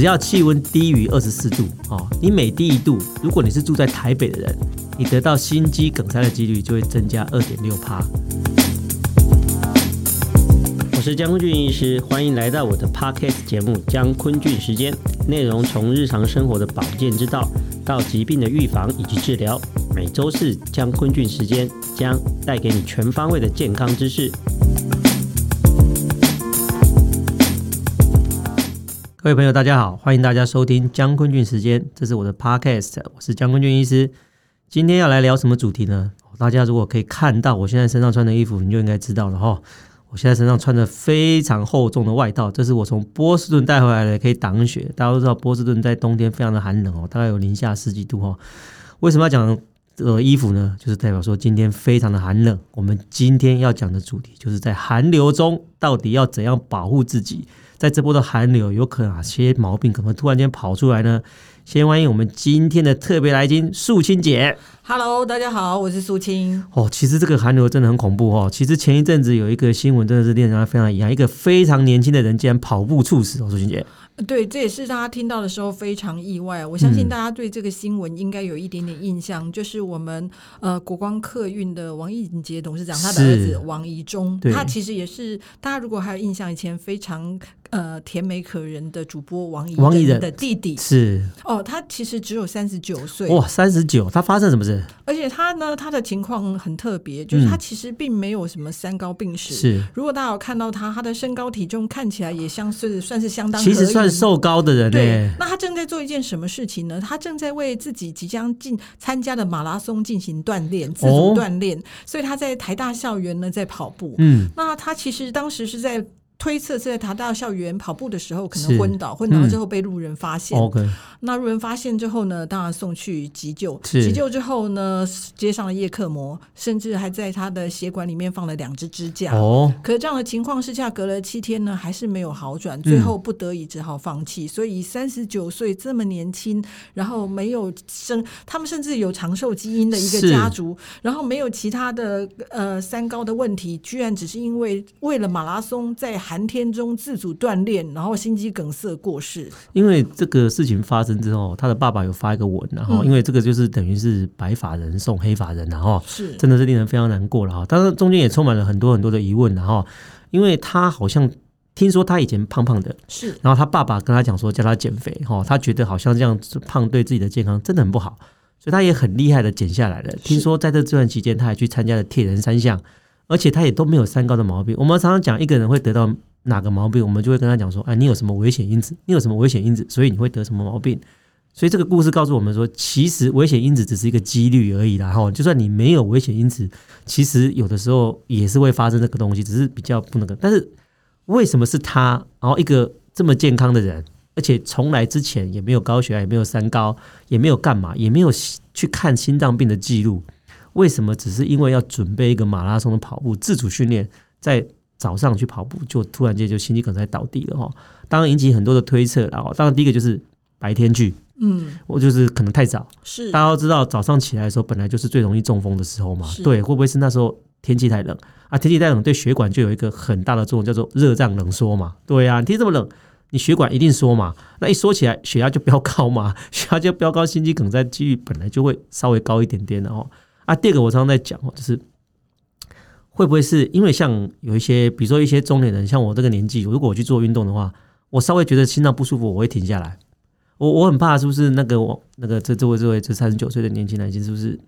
只要气温低于二十四度，哦，你每低一度，如果你是住在台北的人，你得到心肌梗塞的几率就会增加二点六趴。我是江坤俊医师，欢迎来到我的 Podcast 节目《江坤俊时间》，内容从日常生活的保健之道到疾病的预防以及治疗，每周四江坤俊时间将带给你全方位的健康知识。各位朋友，大家好，欢迎大家收听江坤俊时间，这是我的 Podcast，我是江坤俊医师。今天要来聊什么主题呢？大家如果可以看到我现在身上穿的衣服，你就应该知道了哈。我现在身上穿着非常厚重的外套，这是我从波士顿带回来的，可以挡雪。大家都知道波士顿在冬天非常的寒冷哦，大概有零下十几度哦。为什么要讲这个衣服呢？就是代表说今天非常的寒冷。我们今天要讲的主题就是在寒流中到底要怎样保护自己，在这波的寒流有可能哪些毛病可能突然间跑出来呢？先欢迎我们今天的特别来宾素卿姐。Hello，大家好，我是素卿。哦，其实这个寒流真的很恐怖哦。其实前一阵子有一个新闻，真的是令人非常遗憾，一个非常年轻的人竟然跑步猝死哦，素卿姐。对，这也是大家听到的时候非常意外。我相信大家对这个新闻应该有一点点印象，嗯、就是我们呃国光客运的王义杰董事长他的儿子王宜中，他其实也是大家如果还有印象，以前非常呃甜美可人的主播王怡王怡人的弟弟是哦，他其实只有三十九岁哇，三十九，他发生什么事？而且他呢，他的情况很特别，就是他其实并没有什么三高病史。是、嗯，如果大家有看到他，他的身高体重看起来也相是算是相当，其实算瘦高的人。对，那他正在做一件什么事情呢？他正在为自己即将进参加的马拉松进行锻炼，自主锻炼。哦、所以他在台大校园呢，在跑步。嗯，那他其实当时是在。推测是在台大校园跑步的时候可能昏倒，昏倒了之后被路人发现。那路人发现之后呢，当然送去急救。急救之后呢，接上了叶克膜，甚至还在他的血管里面放了两只支架。哦，可是这样的情况之下，隔了七天呢，还是没有好转，最后不得已只好放弃。嗯、所以三十九岁这么年轻，然后没有生，他们甚至有长寿基因的一个家族，然后没有其他的呃三高的问题，居然只是因为为了马拉松在。寒天中自主锻炼，然后心肌梗塞过世。因为这个事情发生之后，他的爸爸有发一个文，然后因为这个就是等于是白发人送黑发人，然后是真的是令人非常难过了哈。当然中间也充满了很多很多的疑问，然后因为他好像听说他以前胖胖的，是，然后他爸爸跟他讲说叫他减肥哈，他觉得好像这样胖对自己的健康真的很不好，所以他也很厉害的减下来了。听说在这这段期间，他还去参加了铁人三项。而且他也都没有三高的毛病。我们常常讲一个人会得到哪个毛病，我们就会跟他讲说：“哎，你有什么危险因子？你有什么危险因子？所以你会得什么毛病？”所以这个故事告诉我们说，其实危险因子只是一个几率而已啦。哈，就算你没有危险因子，其实有的时候也是会发生这个东西，只是比较不那个。但是为什么是他？然后一个这么健康的人，而且从来之前也没有高血压，也没有三高，也没有干嘛，也没有去看心脏病的记录。为什么只是因为要准备一个马拉松的跑步自主训练，在早上去跑步，就突然间就心肌梗塞倒地了哈？当然引起很多的推测，然后当然第一个就是白天去，嗯，我就是可能太早，是大家都知道早上起来的时候本来就是最容易中风的时候嘛，对，会不会是那时候天气太冷啊？天气太冷对血管就有一个很大的作用，叫做热胀冷缩嘛，对啊，天这么冷，你血管一定缩嘛，那一缩起来血压就飙高嘛，血压就飙高，心肌梗塞几率本来就会稍微高一点点的哦。啊，第二个我常常在讲哦，就是会不会是因为像有一些，比如说一些中年人，像我这个年纪，如果我去做运动的话，我稍微觉得心脏不舒服，我会停下来。我我很怕是不是那个我那个这这位这位这三十九岁的年轻男性，是不是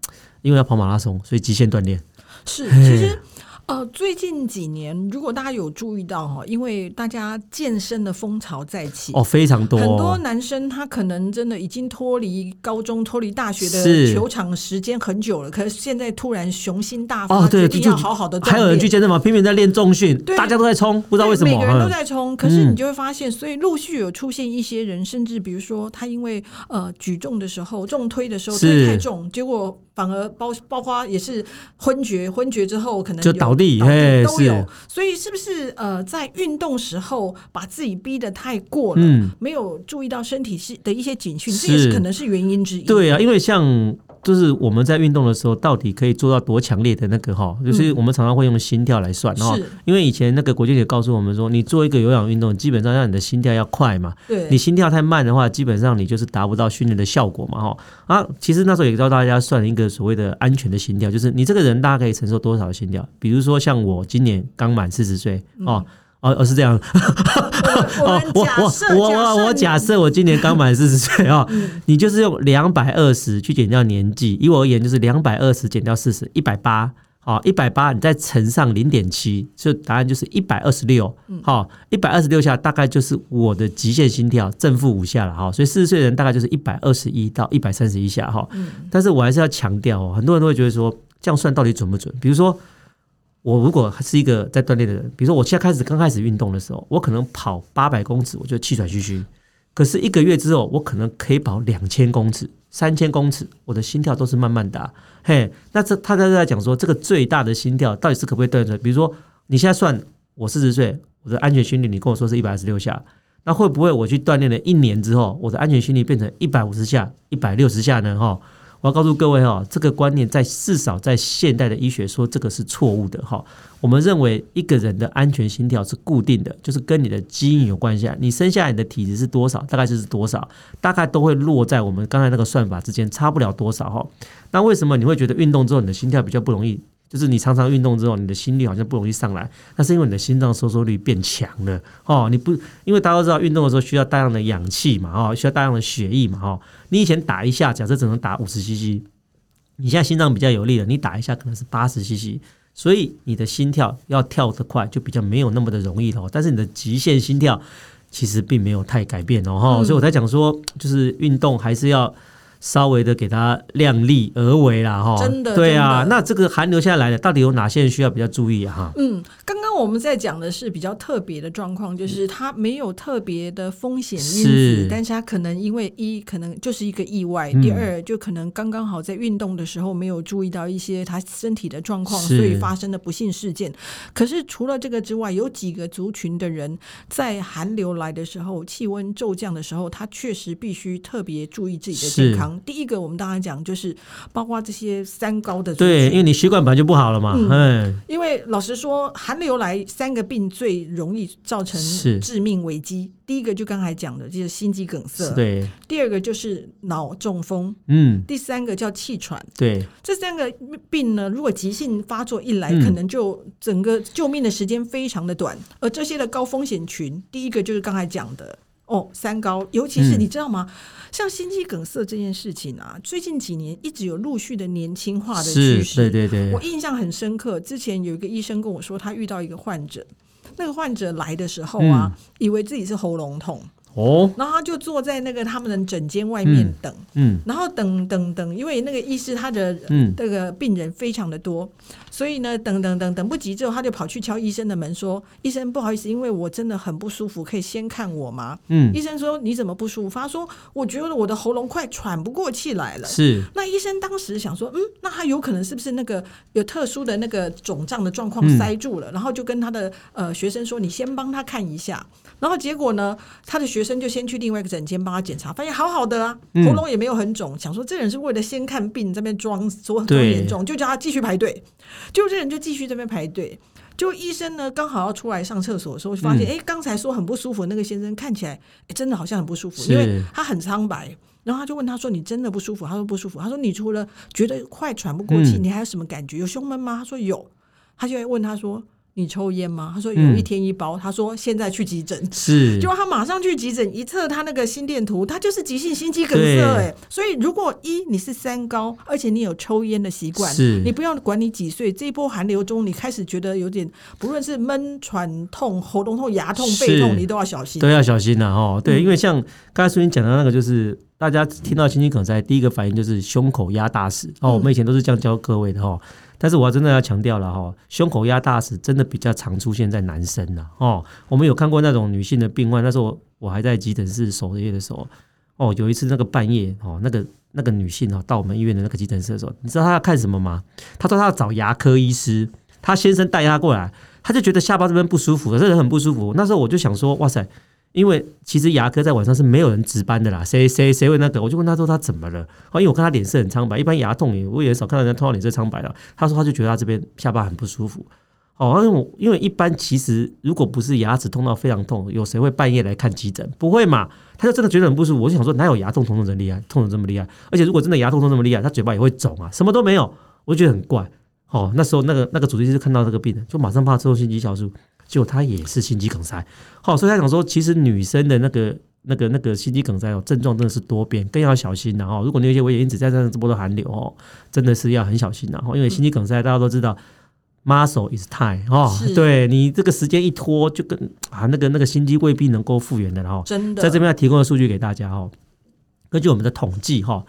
因为要跑马拉松，所以极限锻炼？是，其实。呃，最近几年，如果大家有注意到哈，因为大家健身的风潮再起哦，非常多，很多男生他可能真的已经脱离高中、脱离大学的球场时间很久了，可是现在突然雄心大发，决定要好好的。还有人去健身房拼命在练重训，大家都在冲，不知道为什么，每个人都在冲。可是你就会发现，所以陆续有出现一些人，甚至比如说他因为呃举重的时候重推的时候推太重，结果。反而包包括也是昏厥，昏厥之后可能就倒地，倒地都有。所以是不是呃，在运动时候把自己逼得太过了，嗯、没有注意到身体是的一些警讯，这也是可能是原因之一。对啊，因为像就是我们在运动的时候，到底可以做到多强烈的那个哈？就是我们常常会用心跳来算哈。因为以前那个国健也告诉我们说，你做一个有氧运动，基本上让你的心跳要快嘛。对。你心跳太慢的话，基本上你就是达不到训练的效果嘛哈。啊，其实那时候也教大家算一个所谓的安全的心跳，就是你这个人大概可以承受多少的心跳？比如说像我今年刚满四十岁哦。哦哦是这样，哦我我我我我假设我今年刚满四十岁啊，你就是用两百二十去减掉年纪，以我而言就是两百二十减掉四十，一百八，好一百八你再乘上零点七，就答案就是一百二十六，好一百二十六下大概就是我的极限心跳，正负五下了哈，所以四十岁的人大概就是一百二十一到一百三十一下哈，但是我还是要强调哦，很多人都会觉得说这样算到底准不准？比如说。我如果是一个在锻炼的人，比如说我现在开始刚开始运动的时候，我可能跑八百公尺，我就气喘吁吁。可是一个月之后，我可能可以跑两千公尺、三千公尺，我的心跳都是慢慢的。嘿，那这他在在讲说，这个最大的心跳到底是可不可以锻炼？比如说你现在算我四十岁，我的安全心率你跟我说是一百二十六下，那会不会我去锻炼了一年之后，我的安全心率变成一百五十下、一百六十下呢？哈？我要告诉各位哈，这个观念在至少在现代的医学说这个是错误的哈。我们认为一个人的安全心跳是固定的，就是跟你的基因有关系。你生下来你的体质是多少，大概就是多少，大概都会落在我们刚才那个算法之间，差不了多少哈。那为什么你会觉得运动之后你的心跳比较不容易？就是你常常运动之后，你的心率好像不容易上来，那是因为你的心脏收缩率变强了哦。你不，因为大家都知道运动的时候需要大量的氧气嘛，哦，需要大量的血液嘛，哦。你以前打一下，假设只能打五十 cc，你现在心脏比较有力了，你打一下可能是八十 cc，所以你的心跳要跳得快，就比较没有那么的容易了。但是你的极限心跳其实并没有太改变哦，哈。所以我在讲说，就是运动还是要。稍微的给它量力而为啦，哈，真的，对啊，那这个寒流下来的，到底有哪些人需要比较注意啊？哈，嗯，刚刚我们在讲的是比较特别的状况，就是它没有特别的风险因子，但是它可能因为一可能就是一个意外，第二就可能刚刚好在运动的时候没有注意到一些他身体的状况，所以发生的不幸事件。可是除了这个之外，有几个族群的人在寒流来的时候，气温骤降的时候，他确实必须特别注意自己的健康。第一个，我们当然讲就是包括这些三高的，对，因为你血管本来就不好了嘛，嗯，因为老实说，寒流来三个病最容易造成致命危机。第一个就刚才讲的，就是心肌梗塞，对；第二个就是脑中风，嗯；第三个叫气喘，对。这三个病呢，如果急性发作一来，可能就整个救命的时间非常的短。而这些的高风险群，第一个就是刚才讲的。哦，三高，尤其是你知道吗？嗯、像心肌梗塞这件事情啊，最近几年一直有陆续的年轻化的趋势。对对对，我印象很深刻。之前有一个医生跟我说，他遇到一个患者，那个患者来的时候啊，嗯、以为自己是喉咙痛。哦，然后他就坐在那个他们的诊间外面等，嗯，嗯然后等等等，因为那个医师他的这个病人非常的多，嗯、所以呢，等等等等不及之后，他就跑去敲医生的门，说：“医生不好意思，因为我真的很不舒服，可以先看我吗？”嗯，医生说：“你怎么不舒服？”他说：“我觉得我的喉咙快喘不过气来了。”是，那医生当时想说：“嗯，那他有可能是不是那个有特殊的那个肿胀的状况塞住了？”嗯、然后就跟他的呃学生说：“你先帮他看一下。”然后结果呢，他的学生就先去另外一个诊间帮他检查，发现好好的啊，喉咙也没有很肿，嗯、想说这人是为了先看病这边装说很严重，就叫他继续排队。就这人就继续这边排队。就医生呢刚好要出来上厕所的时候，发现哎，刚、嗯、才说很不舒服那个先生看起来哎真的好像很不舒服，因为他很苍白。然后他就问他说：“你真的不舒服？”他说：“不舒服。”他说：“你除了觉得快喘不过气，嗯、你还有什么感觉？有胸闷吗？”他说：“有。”他就会问他说。你抽烟吗？他说有一天一包。嗯、他说现在去急诊，是，结果他马上去急诊，一测他那个心电图，他就是急性心肌梗塞哎。对所以如果一你是三高，而且你有抽烟的习惯，是你不要管你几岁，这一波寒流中，你开始觉得有点，不论是闷、喘、痛、喉咙痛、牙痛、背痛，你都要小心，都要小心的哦。对，嗯、因为像刚才苏云讲的那个，就是大家听到心肌梗塞，第一个反应就是胸口压大石哦。我们以前都是这样教各位的哈。但是我要真的要强调了哈，胸口压大石真的比较常出现在男生呐哦。我们有看过那种女性的病患，那时候我还在急诊室守夜的时候，哦，有一次那个半夜哦，那个那个女性哦，到我们医院的那个急诊室的时候，你知道她要看什么吗？她说她要找牙科医师，她先生带她过来，她就觉得下巴这边不舒服，这人很不舒服。那时候我就想说，哇塞，因为其实牙科在晚上是没有人值班的啦，谁谁谁会那个？我就问他说他怎么了？因为我看他脸色很苍白，一般牙痛也我也少看到人家痛到脸色苍白的。他说他就觉得他这边下巴很不舒服。哦，因为因为一般其实如果不是牙齿痛到非常痛，有谁会半夜来看急诊？不会嘛？他就真的觉得很不舒服。我就想说哪有牙痛痛的这么厉害，痛的这么厉害？而且如果真的牙痛痛这么厉害，他嘴巴也会肿啊，什么都没有，我就觉得很怪。哦，那时候那个那个主治医师看到这个病人，就马上帮他吃心肌酵素。结果他也是心肌梗塞，好，所以他想说，其实女生的那个、那个、那个心肌梗塞哦，症状真的是多变，更要小心。然后，如果你有一些危险因子在这这波的寒流哦，真的是要很小心。然后，因为心肌梗塞大家都知道，muscle is time 哦，对你这个时间一拖，就跟啊那个那个心肌未必能够复原的。然后，真的在这边要提供的数据给大家哦，根据我们的统计哈，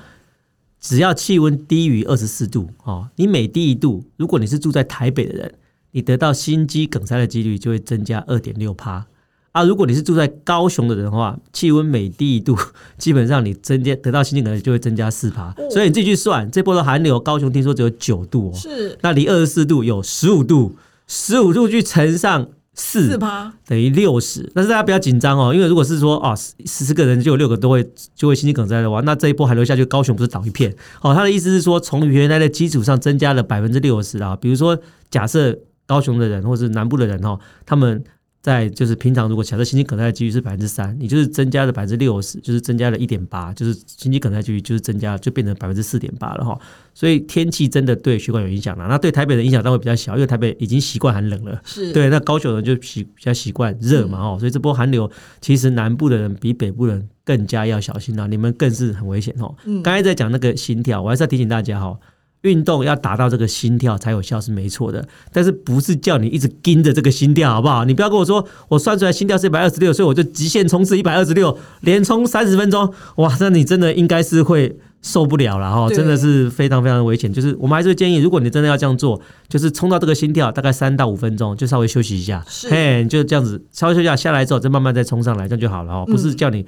只要气温低于二十四度哦，你每低一度，如果你是住在台北的人。你得到心肌梗塞的几率就会增加二点六趴啊！如果你是住在高雄的人的话，气温每低一度，基本上你增加得到心肌梗塞就会增加四趴。所以你自己去算，这波的寒流，高雄听说只有九度哦，是那离二十四度有十五度，十五度去乘上四四趴等于六十。但是大家不要紧张哦，因为如果是说哦十十个人就有六个都会就会心肌梗塞的话，那这一波寒流下去，高雄不是倒一片？哦，他的意思是说，从原来的基础上增加了百分之六十啊。比如说假设。高雄的人或者是南部的人哈，他们在就是平常如果假设心肌梗塞的几率是百分之三，你就是增加了百分之六十，就是增加了一点八，就是心肌梗塞几率就是增加就变成百分之四点八了哈。所以天气真的对血管有影响了，那对台北的影响当然会比较小，因为台北已经习惯寒冷了。是对，那高雄人就习比较习惯热嘛哈，所以这波寒流其实南部的人比北部人更加要小心了，你们更是很危险哦。刚才在讲那个心跳，我还是要提醒大家哈。运动要达到这个心跳才有效是没错的，但是不是叫你一直盯着这个心跳好不好？你不要跟我说我算出来心跳是一百二十六，所以我就极限冲刺一百二十六，连冲三十分钟，哇，那你真的应该是会受不了了哈，真的是非常非常的危险。就是我们还是建议，如果你真的要这样做，就是冲到这个心跳大概三到五分钟，就稍微休息一下，嘿，就这样子稍微休息一下，下来之后再慢慢再冲上来，这样就好了哈。不是叫你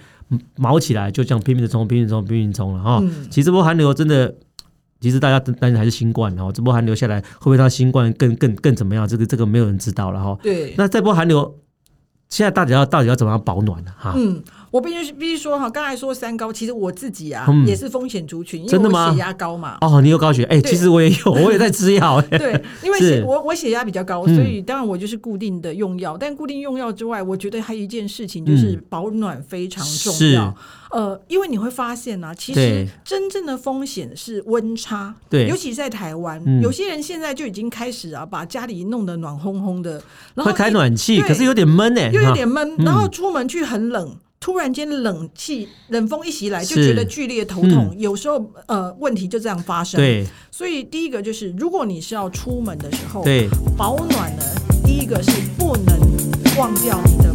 毛起来就这样拼命的冲，拼命冲，拼命冲了哈。其实这波寒流真的。其实大家担心还是新冠，然后这波寒流下来，会不会让新冠更更更怎么样？这个这个没有人知道了哈。对，那这波寒流现在大家要到底要怎么样保暖呢？哈，嗯。我必须必须说哈，刚才说三高，其实我自己啊、嗯、也是风险族群，因为我血压高嘛。哦，你有高血？哎、欸，其实我也有，我也在吃药。对，因为血我我血压比较高，所以当然我就是固定的用药。嗯、但固定用药之外，我觉得还有一件事情就是保暖非常重要。嗯、呃，因为你会发现啊，其实真正的风险是温差。对，尤其是在台湾，嗯、有些人现在就已经开始啊，把家里弄得暖烘烘的，然后会开暖气，可是有点闷哎，又有点闷，然后出门去很冷。突然间冷气冷风一袭来，就觉得剧烈头痛。嗯、有时候呃，问题就这样发生。对，所以第一个就是，如果你是要出门的时候，对，保暖呢，第一个是不能忘掉你的。